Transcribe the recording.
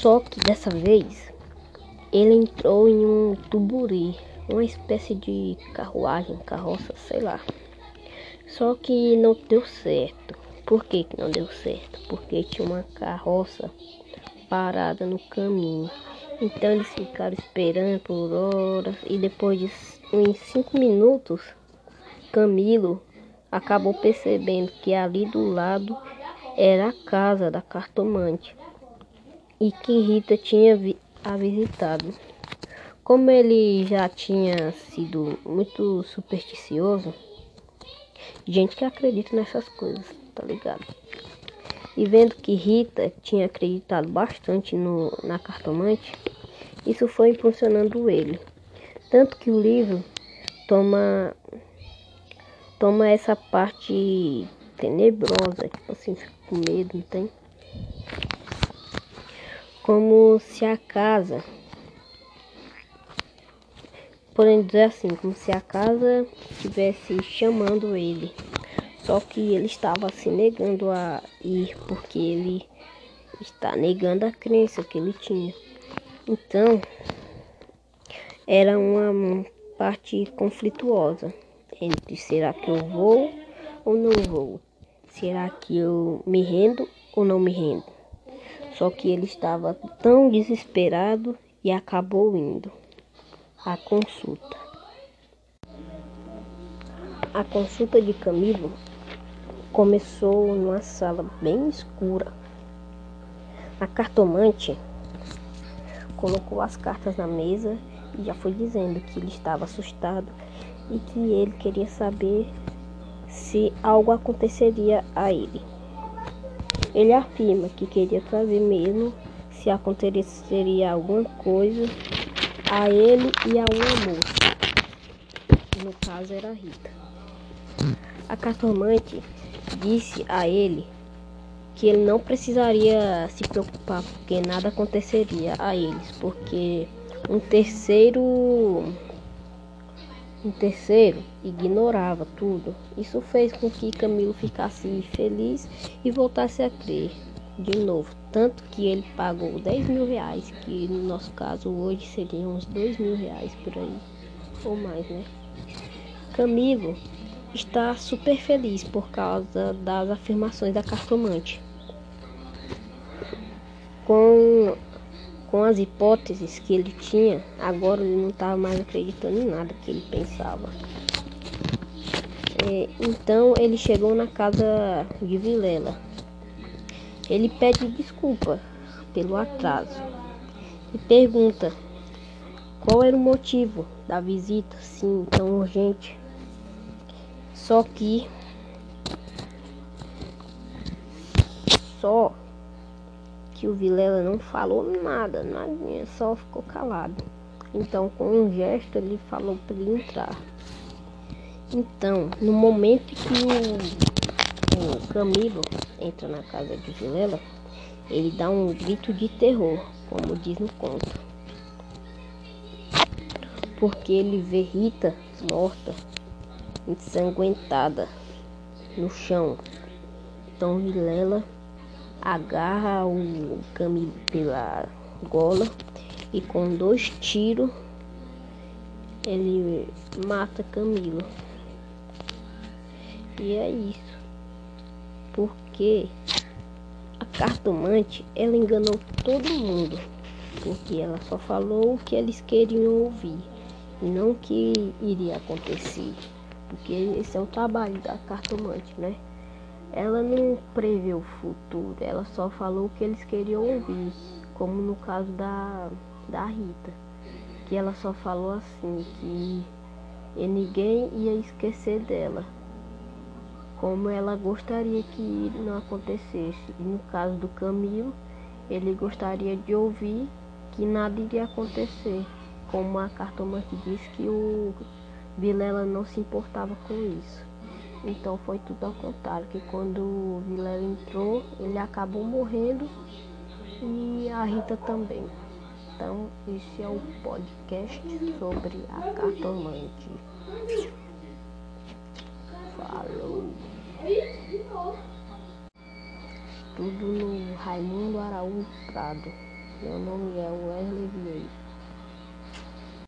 Só que dessa vez ele entrou em um tuburi, uma espécie de carruagem, carroça, sei lá. Só que não deu certo. Por que, que não deu certo? Porque tinha uma carroça parada no caminho. Então eles ficaram esperando por horas e depois de uns cinco minutos, Camilo acabou percebendo que ali do lado era a casa da cartomante e que Rita tinha vi a visitado. Como ele já tinha sido muito supersticioso, gente que acredita nessas coisas, tá ligado? E vendo que Rita tinha acreditado bastante no, na cartomante, isso foi impulsionando ele. Tanto que o livro toma, toma essa parte tenebrosa, tipo assim, fica com medo, não tem? Como se a casa, podem dizer assim, como se a casa estivesse chamando ele. Só que ele estava se negando a ir porque ele está negando a crença que ele tinha. Então, era uma parte conflituosa entre será que eu vou ou não vou? Será que eu me rendo ou não me rendo? Só que ele estava tão desesperado e acabou indo à consulta. A consulta de Camilo começou numa sala bem escura. A cartomante colocou as cartas na mesa e já foi dizendo que ele estava assustado e que ele queria saber se algo aconteceria a ele. Ele afirma que queria saber mesmo se aconteceria alguma coisa a ele e a uma moça. No caso era Rita. A cartomante disse a ele que ele não precisaria se preocupar porque nada aconteceria a eles, porque um terceiro um terceiro ignorava tudo. Isso fez com que Camilo ficasse feliz e voltasse a crer de novo. Tanto que ele pagou 10 mil reais, que no nosso caso hoje seriam uns 2 mil reais por aí, ou mais, né? Camilo está super feliz por causa das afirmações da cartomante. Com, com as hipóteses que ele tinha, agora ele não estava mais acreditando em nada que ele pensava. É, então ele chegou na casa de Vilela. Ele pede desculpa pelo atraso e pergunta qual era o motivo da visita assim tão urgente. Só que só que o Vilela não falou nada, nadinha, só ficou calado. Então, com um gesto, ele falou para ele entrar. Então, no momento que o, o Camilo entra na casa de Vilela, ele dá um grito de terror, como diz no conto. Porque ele vê Rita morta ensanguentada no chão. Então Vilela agarra o Camilo pela gola e com dois tiros ele mata Camilo. E é isso. Porque a cartomante ela enganou todo mundo. Porque ela só falou o que eles queriam ouvir. E não o que iria acontecer porque esse é o trabalho da cartomante, né? Ela não prevê o futuro, ela só falou o que eles queriam ouvir, como no caso da, da Rita, que ela só falou assim, que ninguém ia esquecer dela, como ela gostaria que não acontecesse. E no caso do Camilo, ele gostaria de ouvir que nada iria acontecer, como a cartomante disse que o Vilela não se importava com isso. Então foi tudo ao contrário, que quando o Vilela entrou, ele acabou morrendo e a Rita também. Então esse é o podcast sobre a cartomante. Falou. Tudo no Raimundo Araújo Prado. Meu nome é Wesley Vieira.